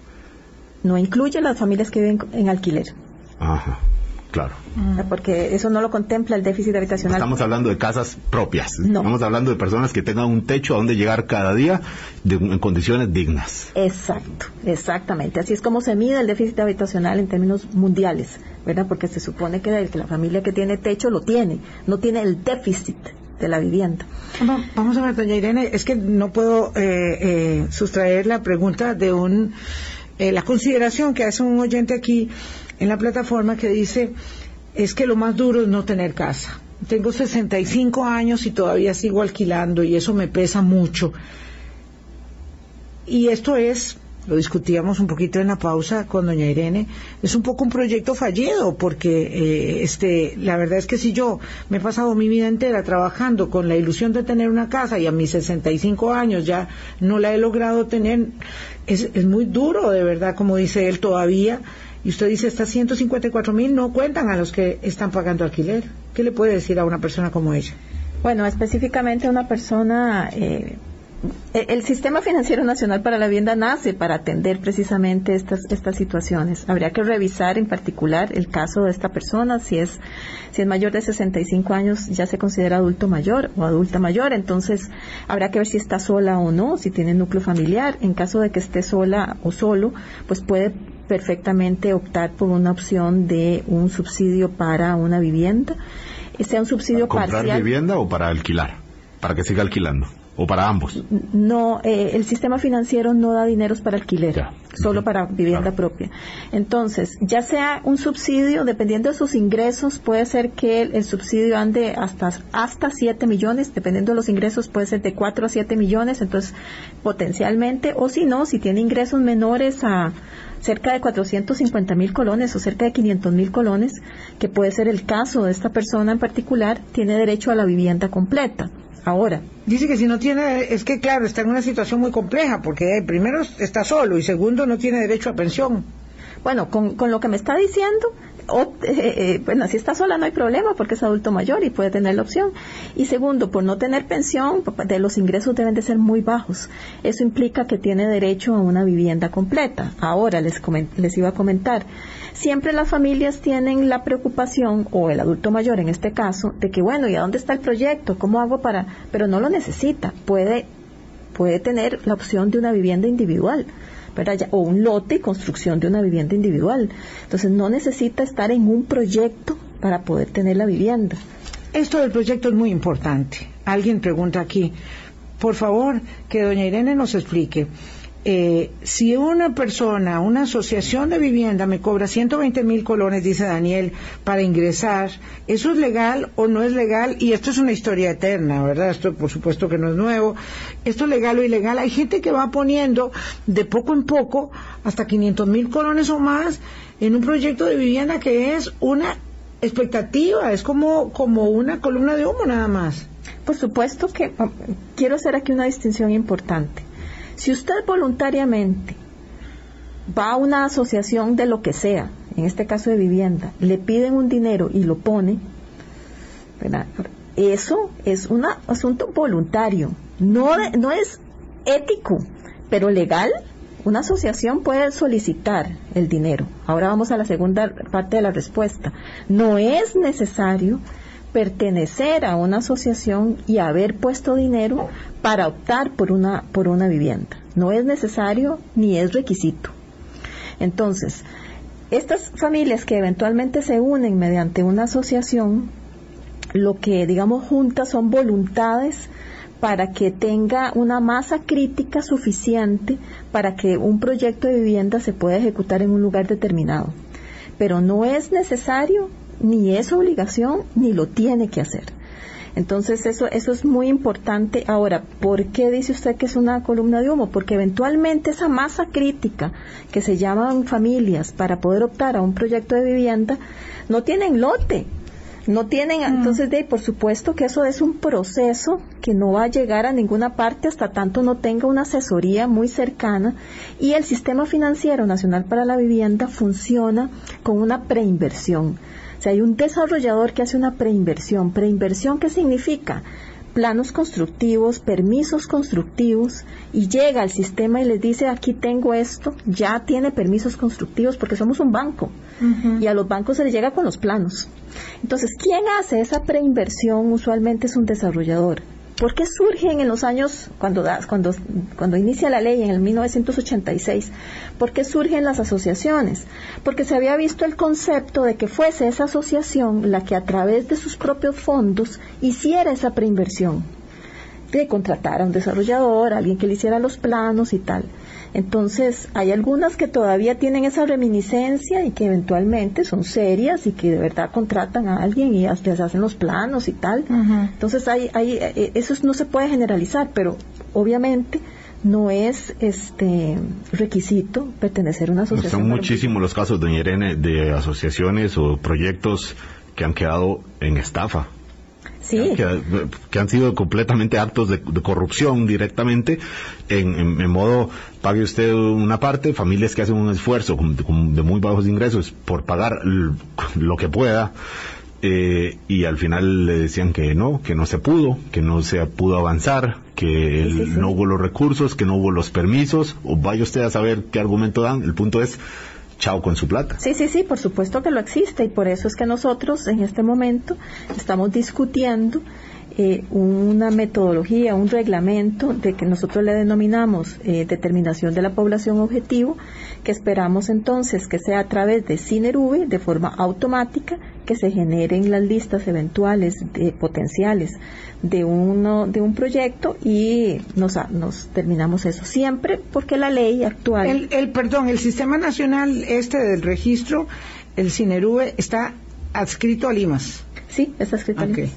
no incluye las familias que viven en alquiler. Ajá. Claro. Porque eso no lo contempla el déficit habitacional. estamos hablando de casas propias. No. Estamos hablando de personas que tengan un techo a donde llegar cada día en condiciones dignas. Exacto, exactamente. Así es como se mide el déficit habitacional en términos mundiales, ¿verdad? Porque se supone que, la familia que tiene techo lo tiene, no tiene el déficit de la vivienda. Vamos a ver, doña Irene, es que no puedo eh, eh, sustraer la pregunta de un eh, la consideración que hace un oyente aquí en la plataforma que dice es que lo más duro es no tener casa. Tengo 65 años y todavía sigo alquilando y eso me pesa mucho. Y esto es, lo discutíamos un poquito en la pausa con doña Irene, es un poco un proyecto fallido porque eh, este, la verdad es que si yo me he pasado mi vida entera trabajando con la ilusión de tener una casa y a mis 65 años ya no la he logrado tener, es, es muy duro, de verdad, como dice él todavía. Y usted dice, estas 154 mil no cuentan a los que están pagando alquiler. ¿Qué le puede decir a una persona como ella? Bueno, específicamente a una persona, eh, el Sistema Financiero Nacional para la Vivienda nace para atender precisamente estas, estas situaciones. Habría que revisar en particular el caso de esta persona, si es, si es mayor de 65 años ya se considera adulto mayor o adulta mayor, entonces habrá que ver si está sola o no, si tiene núcleo familiar. En caso de que esté sola o solo, pues puede perfectamente optar por una opción de un subsidio para una vivienda, sea un subsidio ¿Para comprar vivienda o para alquilar? Para que siga alquilando o para ambos? No, eh, el sistema financiero no da dineros para alquiler, solo para vivienda propia. Entonces, ya sea un subsidio, dependiendo de sus ingresos, puede ser que el, subsidio ande hasta hasta 7 millones, dependiendo de los ingresos puede ser de 4 a 7 millones, entonces potencialmente, o si no, si tiene ingresos menores a cerca de 450 mil colones o cerca de 500 mil colones, que puede ser el caso de esta persona en particular, tiene derecho a la vivienda completa ahora. Dice que si no tiene, es que claro, está en una situación muy compleja, porque eh, primero está solo y segundo no tiene derecho a pensión. Bueno, con, con lo que me está diciendo, o, eh, eh, bueno, si está sola no hay problema porque es adulto mayor y puede tener la opción. Y segundo, por no tener pensión, de los ingresos deben de ser muy bajos. Eso implica que tiene derecho a una vivienda completa. Ahora les, les iba a comentar, siempre las familias tienen la preocupación, o el adulto mayor en este caso, de que bueno, ¿y a dónde está el proyecto? ¿Cómo hago para...? Pero no lo necesita. Puede, puede tener la opción de una vivienda individual o un lote y construcción de una vivienda individual. Entonces no necesita estar en un proyecto para poder tener la vivienda. Esto del proyecto es muy importante. Alguien pregunta aquí, por favor, que doña Irene nos explique. Eh, si una persona, una asociación de vivienda me cobra 120 mil colones, dice Daniel, para ingresar, ¿eso es legal o no es legal? Y esto es una historia eterna, ¿verdad? Esto por supuesto que no es nuevo. Esto es legal o ilegal. Hay gente que va poniendo de poco en poco hasta 500 mil colones o más en un proyecto de vivienda que es una expectativa, es como, como una columna de humo nada más. Por supuesto que ah, quiero hacer aquí una distinción importante. Si usted voluntariamente va a una asociación de lo que sea, en este caso de vivienda, le piden un dinero y lo pone, eso es un asunto voluntario, no, no es ético, pero legal. Una asociación puede solicitar el dinero. Ahora vamos a la segunda parte de la respuesta. No es necesario pertenecer a una asociación y haber puesto dinero para optar por una, por una vivienda. No es necesario ni es requisito. Entonces, estas familias que eventualmente se unen mediante una asociación, lo que digamos juntas son voluntades para que tenga una masa crítica suficiente para que un proyecto de vivienda se pueda ejecutar en un lugar determinado. Pero no es necesario ni es obligación ni lo tiene que hacer. Entonces eso, eso es muy importante. Ahora, ¿por qué dice usted que es una columna de humo? Porque eventualmente esa masa crítica que se llaman familias para poder optar a un proyecto de vivienda no tienen lote. No tienen, mm. entonces, de, por supuesto que eso es un proceso que no va a llegar a ninguna parte hasta tanto no tenga una asesoría muy cercana y el Sistema Financiero Nacional para la Vivienda funciona con una preinversión hay un desarrollador que hace una preinversión, preinversión ¿qué significa? planos constructivos, permisos constructivos y llega al sistema y les dice aquí tengo esto, ya tiene permisos constructivos porque somos un banco y a los bancos se les llega con los planos. Entonces, ¿quién hace esa preinversión? Usualmente es un desarrollador. ¿Por qué surgen en los años, cuando, cuando, cuando inicia la ley en el 1986, por qué surgen las asociaciones? Porque se había visto el concepto de que fuese esa asociación la que a través de sus propios fondos hiciera esa preinversión, de contratar a un desarrollador, a alguien que le hiciera los planos y tal. Entonces, hay algunas que todavía tienen esa reminiscencia y que eventualmente son serias y que de verdad contratan a alguien y les hacen los planos y tal. Entonces, hay, hay, eh, eso no se puede generalizar, pero obviamente no es este requisito pertenecer a una asociación. Son muchísimos los casos, doña Irene, de asociaciones o proyectos que han quedado en estafa que, han sido completamente actos de, corrupción directamente, en, modo, pague usted una parte, familias que hacen un esfuerzo de muy bajos ingresos por pagar lo que pueda, eh, y al final le decían que no, que no se pudo, que no se pudo avanzar, que Sí, sí, sí. no hubo los recursos, que no hubo los permisos, o vaya usted a saber qué argumento dan. El punto es, chao con su plata. Sí, sí, sí, por supuesto que lo existe y por eso es que nosotros en este momento estamos discutiendo eh, una metodología, un reglamento de que nosotros le denominamos eh, determinación de la población objetivo, que esperamos entonces que sea a través de CINERUBE de forma automática que se generen las listas eventuales de potenciales de uno de un proyecto y nos, nos terminamos eso siempre porque la ley actual El, el, perdón, el Sistema Nacional este del registro, el CINERUBE, está adscrito a Limas. sí está escrito en Ok. inglés.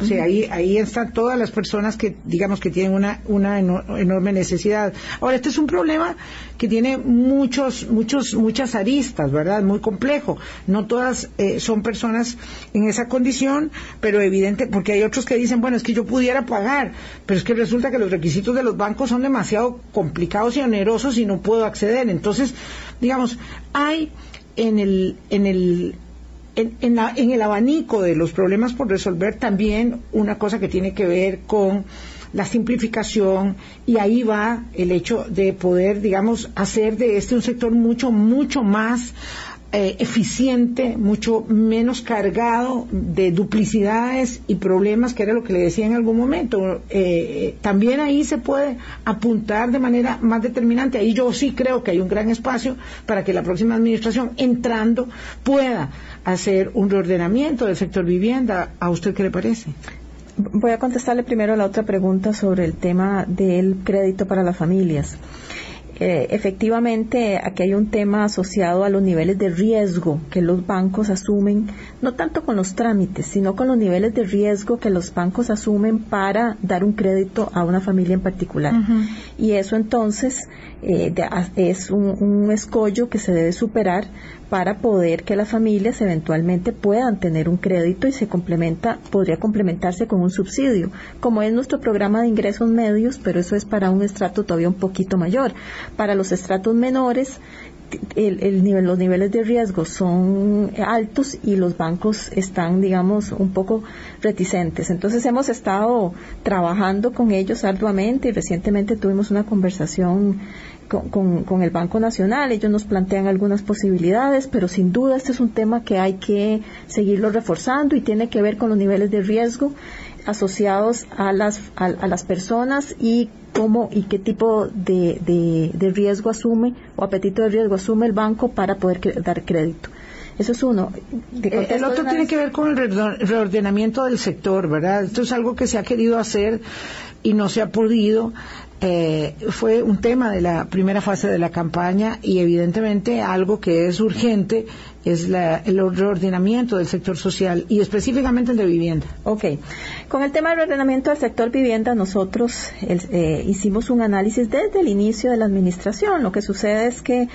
O sea, ahí, ahí están todas las personas que, digamos, que tienen una, una eno- enorme necesidad. Ahora, este es un problema que tiene muchos, muchos, muchas aristas, ¿verdad? Muy complejo. No todas eh, son personas en esa condición, pero evidente, porque hay otros que dicen, bueno, es que yo pudiera pagar, pero es que resulta que los requisitos de los bancos son demasiado complicados y onerosos y no puedo acceder. Entonces, digamos, hay en el, en el, en, la- en el abanico de los problemas por resolver también una cosa que tiene que ver con la simplificación y ahí va el hecho de poder, digamos, hacer de este un sector mucho, mucho más eh, eficiente, mucho menos cargado de duplicidades y problemas, que era lo que le decía en algún momento. Eh, también ahí se puede apuntar de manera más determinante. Ahí yo sí creo que hay un gran espacio para que la próxima administración, entrando, pueda hacer un reordenamiento del sector vivienda. ¿A usted qué le parece? Voy a contestarle primero la otra pregunta sobre el tema del crédito para las familias. Eh, efectivamente, aquí hay un tema asociado a los niveles de riesgo que los bancos asumen, no tanto con los trámites, sino con los niveles de riesgo que los bancos asumen para dar un crédito a una familia en particular. Y eso entonces eh, de- a- es un, un escollo que se debe superar para poder que las familias eventualmente puedan tener un crédito y se complementa, podría complementarse con un subsidio, como es nuestro programa de ingresos medios, pero eso es para un estrato todavía un poquito mayor. Para los estratos menores, el, el nivel, los niveles de riesgo son altos y los bancos están, digamos, un poco reticentes. Entonces hemos estado trabajando con ellos arduamente y recientemente tuvimos una conversación con, con- con el Banco Nacional. Ellos nos plantean algunas posibilidades, pero sin duda este es un tema que hay que seguirlo reforzando y tiene que ver con los niveles de riesgo asociados a las, a, a las personas y cómo y qué tipo de, de- de riesgo asume o apetito de riesgo asume el banco para poder cre- dar crédito. Eso es uno. Eh, El otro tiene vez. que ver con el reordenamiento del sector, ¿verdad? Esto es algo que se ha querido hacer y no se ha podido. Eh, fue un tema de la primera fase de la campaña y evidentemente algo que es urgente es la- el reordenamiento del sector social y específicamente el de vivienda. Ok. Con el tema del ordenamiento del sector vivienda, nosotros eh, hicimos un análisis desde el inicio de la administración. Lo que sucede es que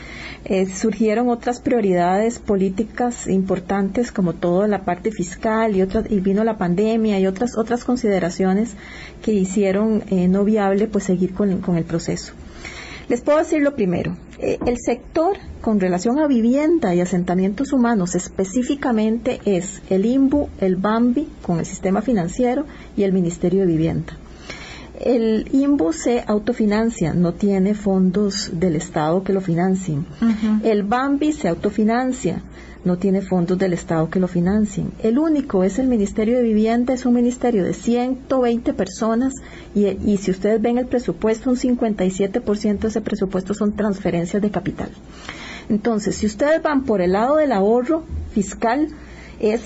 eh, surgieron otras prioridades políticas importantes, como toda la parte fiscal y otras, y vino la pandemia y otras otras consideraciones que hicieron eh, no viable pues seguir con, con el proceso. Les puedo decir lo primero. Eh, el sector con relación a vivienda y asentamientos humanos específicamente es el INBU, el BAMBI con el sistema financiero y el Ministerio de Vivienda. El INBU se autofinancia, no tiene fondos del Estado que lo financien. El BAMBI se autofinancia, no tiene fondos del Estado que lo financien. El único es el Ministerio de Vivienda, es un ministerio de 120 personas y, y si ustedes ven el presupuesto, un 57% de ese presupuesto son transferencias de capital. Entonces, si ustedes van por el lado del ahorro fiscal, es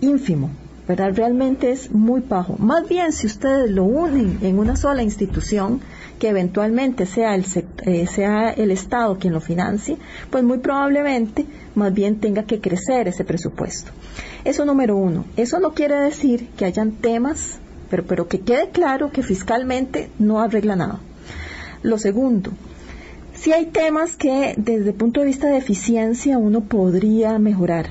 ínfimo, ¿verdad? Realmente es muy bajo. Más bien, si ustedes lo unen en una sola institución, que eventualmente sea el, eh, sea el Estado quien lo financie, pues muy probablemente más bien tenga que crecer ese presupuesto. Eso número uno. Eso no quiere decir que hayan temas, pero, pero que quede claro que fiscalmente no arregla nada. Lo segundo, si hay temas que desde el punto de vista de eficiencia uno podría mejorar.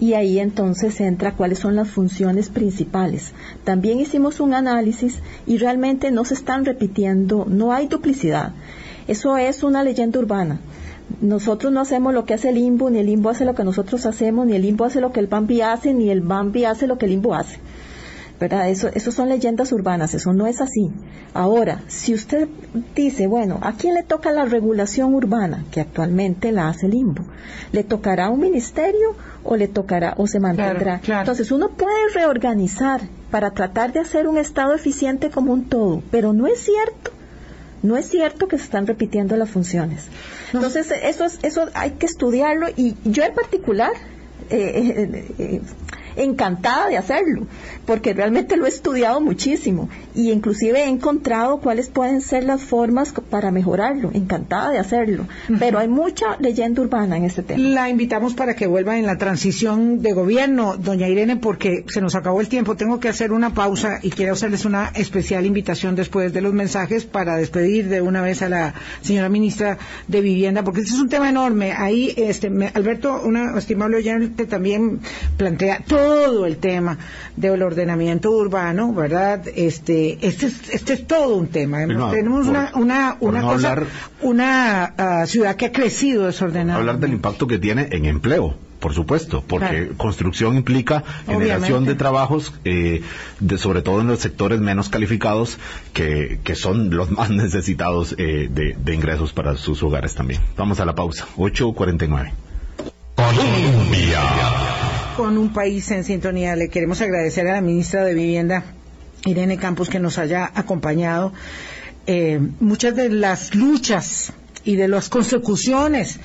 Y ahí entonces entra cuáles son las funciones principales. También hicimos un análisis y realmente no se están repitiendo, no hay duplicidad. Eso es una leyenda urbana. Nosotros no hacemos lo que hace el limbo, ni el limbo hace lo que nosotros hacemos, ni el limbo hace lo que el Bambi hace, ni el Bambi hace lo que el limbo hace. ¿verdad? Eso, eso son leyendas urbanas, eso no es así. Ahora, si usted dice, bueno, ¿a quién le toca la regulación urbana? Que actualmente la hace Limbo. ¿Le tocará a un ministerio o le tocará o se mantendrá? Entonces, uno puede reorganizar para tratar de hacer un Estado eficiente como un todo, pero no es cierto. No es cierto que se están repitiendo las funciones. Entonces, eso, eso hay que estudiarlo y yo en particular eh, eh, eh, encantada de hacerlo, porque realmente lo he estudiado muchísimo y inclusive he encontrado cuáles pueden ser las formas para mejorarlo, encantada de hacerlo, pero hay mucha leyenda urbana en este tema. La invitamos para que vuelva en la transición de gobierno, doña Irene, porque se nos acabó el tiempo, tengo que hacer una pausa y quiero hacerles una especial invitación después de los mensajes para despedir de una vez a la señora ministra de Vivienda, porque este es un tema enorme. Ahí, este, Alberto, una estimable oyente también plantea todo el tema del ordenamiento urbano, ¿verdad? Este, este es, este es todo un tema. tenemos una, una, una cosa, una ah, ciudad que ha crecido desordenada. Hablar del impacto que tiene en empleo por supuesto, porque construcción implica generación de trabajos, eh, de, sobre todo en los sectores menos calificados, que, que son los *laughs* más necesitados eh, de, de, ingresos para sus hogares también. Vamos a la pausa, 8.49. Colombia con un país en sintonía. Le queremos agradecer a la ministra de Vivienda, Irene Campos, que nos haya acompañado. Eh, muchas de las luchas y de las consecuciones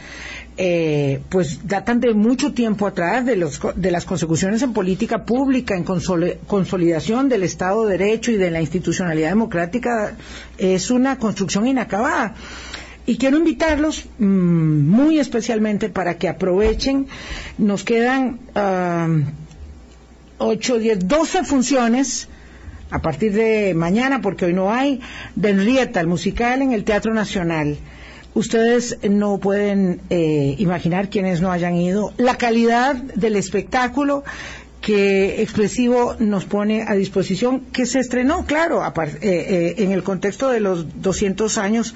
eh, pues datan de mucho tiempo atrás de, los, de las consecuciones en política pública, en consolidación del Estado de Derecho y de la institucionalidad democrática, es una construcción inacabada. Y quiero invitarlos mm, muy especialmente para que aprovechen. Nos quedan ocho, diez, doce funciones a partir de mañana, porque hoy no hay, de Enrieta, el musical en el Teatro Nacional. Ustedes no pueden eh, imaginar quienes no hayan ido. La calidad del espectáculo que Expresivo nos pone a disposición, que se estrenó, claro, eh, eh, en el contexto de los 200 años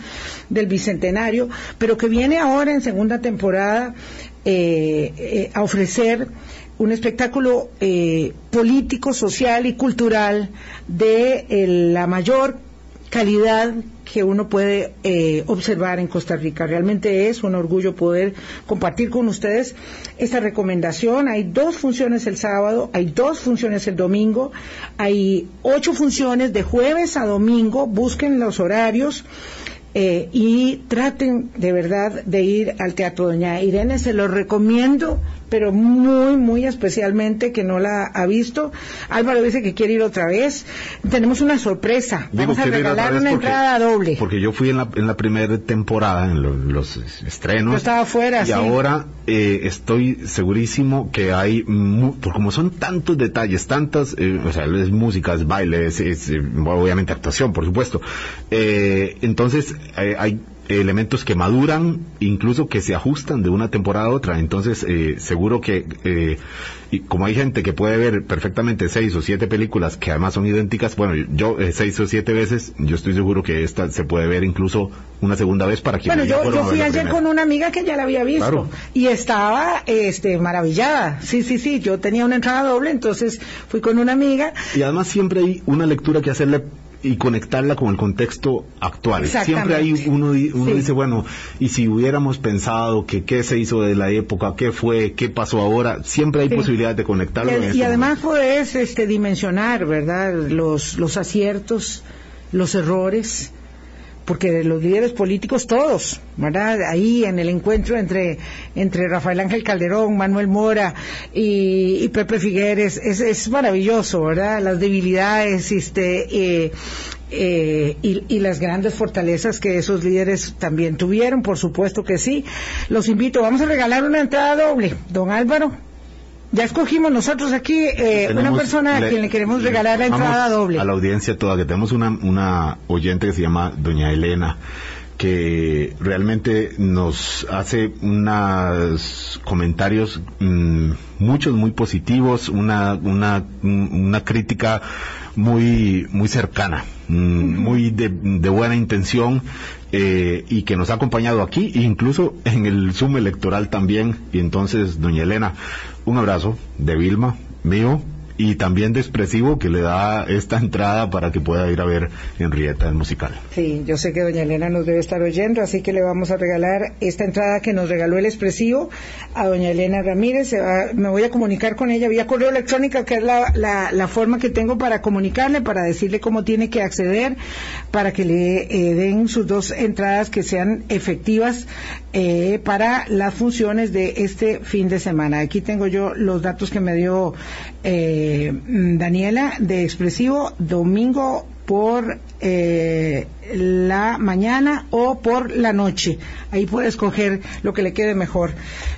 del Bicentenario, pero que viene ahora en segunda temporada eh, a ofrecer un espectáculo político, social y cultural de la mayor calidad que uno puede eh, observar en Costa Rica. Realmente es un orgullo poder compartir con ustedes esta recomendación. Hay dos funciones el sábado, hay dos funciones el domingo, hay ocho funciones de jueves a domingo. Busquen los horarios. Eh, y traten de verdad de ir al Teatro Doña Irene, se lo recomiendo pero muy, muy especialmente que no la ha visto. Álvaro dice que quiere ir otra vez. Tenemos una sorpresa. Vamos a regalar una entrada doble. Porque yo fui en la, en la primera temporada, en los estrenos. Yo estaba afuera, Y ahora eh, estoy segurísimo que hay, por como son tantos detalles, tantas, eh, o sea, es música, es baile, es, eh, obviamente actuación, por supuesto. entonces, hay elementos que maduran, incluso que se ajustan de una temporada a otra. Entonces, eh, seguro que, eh, y como hay gente que puede ver perfectamente seis o siete películas que además son idénticas, bueno, yo eh, seis o siete veces, yo estoy seguro que esta se puede ver incluso una segunda vez para quien Bueno, yo, yo fui ayer con una amiga que ya la había visto y estaba este, maravillada. Sí, sí, sí, yo tenía una entrada doble, entonces fui con una amiga. Y además siempre hay una lectura que hacerle y conectarla con el contexto actual. Siempre hay uno, uno dice, bueno, y si hubiéramos pensado que qué se hizo de la época, qué fue, qué pasó ahora, siempre hay posibilidad de conectarlo. Y, este además puedes este, dimensionar, ¿verdad? Los, los aciertos, los errores porque los líderes políticos todos, ¿verdad? Ahí en el encuentro entre, entre Rafael Ángel Calderón, Manuel Mora y, Pepe Figueres, es, es, maravilloso, ¿verdad? Las debilidades este, eh, eh, y, y, las grandes fortalezas que esos líderes también tuvieron, por supuesto que sí. Los invito, vamos a regalar una entrada doble, don Álvaro. Ya escogimos nosotros aquí eh, una persona a quien le queremos regalar la entrada doble. A la audiencia toda, que tenemos una, una oyente que se llama Doña Elena que realmente nos hace unos comentarios mm, muchos muy positivos, una, una, una crítica muy, muy cercana, mm, muy de, buena intención eh, y que nos ha acompañado aquí, incluso en el Zoom electoral también. Y entonces, doña Elena, un abrazo de Vilma, mío, y también de expresivo que le da esta entrada para que pueda ir a ver Henrietta el musical. Sí, yo sé que doña Elena nos debe estar oyendo, así que le vamos a regalar esta entrada que nos regaló el expresivo a doña Elena Ramírez. me voy a comunicar con ella vía correo electrónico, que es la, la, forma que tengo para comunicarle, para decirle cómo tiene que acceder, para que le eh, den sus dos entradas que sean efectivas eh, para las funciones de este fin de semana. Aquí tengo yo los datos que me dio eh, Daniela de Expresivo, domingo por eh, la mañana o por la noche. Ahí puede escoger lo que le quede mejor.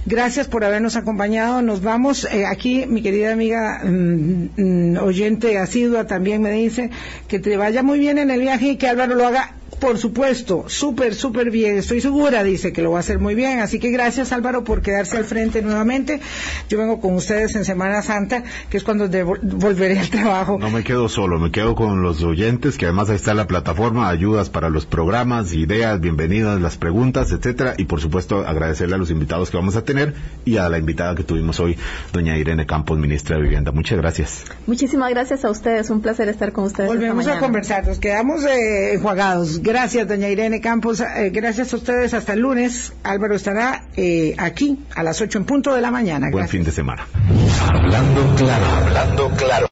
Gracias por habernos acompañado. Nos vamos. Eh, aquí mi querida amiga mm, mm, oyente asidua también me dice que te vaya muy bien en el viaje y que Álvaro lo haga por supuesto, súper, súper bien. Estoy segura, dice que lo va a hacer muy bien. Así que gracias Álvaro por quedarse al frente nuevamente. Yo vengo con ustedes en Semana Santa, que es cuando volveré al trabajo. No me quedo solo, me quedo con los oyentes, que además ahí está la plataforma, para los programas, ideas, bienvenidas, las preguntas, etcétera. Y por supuesto agradecerle a los invitados que vamos a tener y a la invitada que tuvimos hoy, doña Irene Campos, ministra de Vivienda. Muchas gracias. Muchísimas gracias a ustedes, un placer estar con ustedes. Volvemos a conversar, nos quedamos eh, enjuagados. Gracias, doña Irene Campos. Eh, gracias a ustedes. Hasta el lunes. Álvaro estará eh, aquí a las 8 en punto de la mañana. Buen fin de semana. Hablando claro, hablando claro.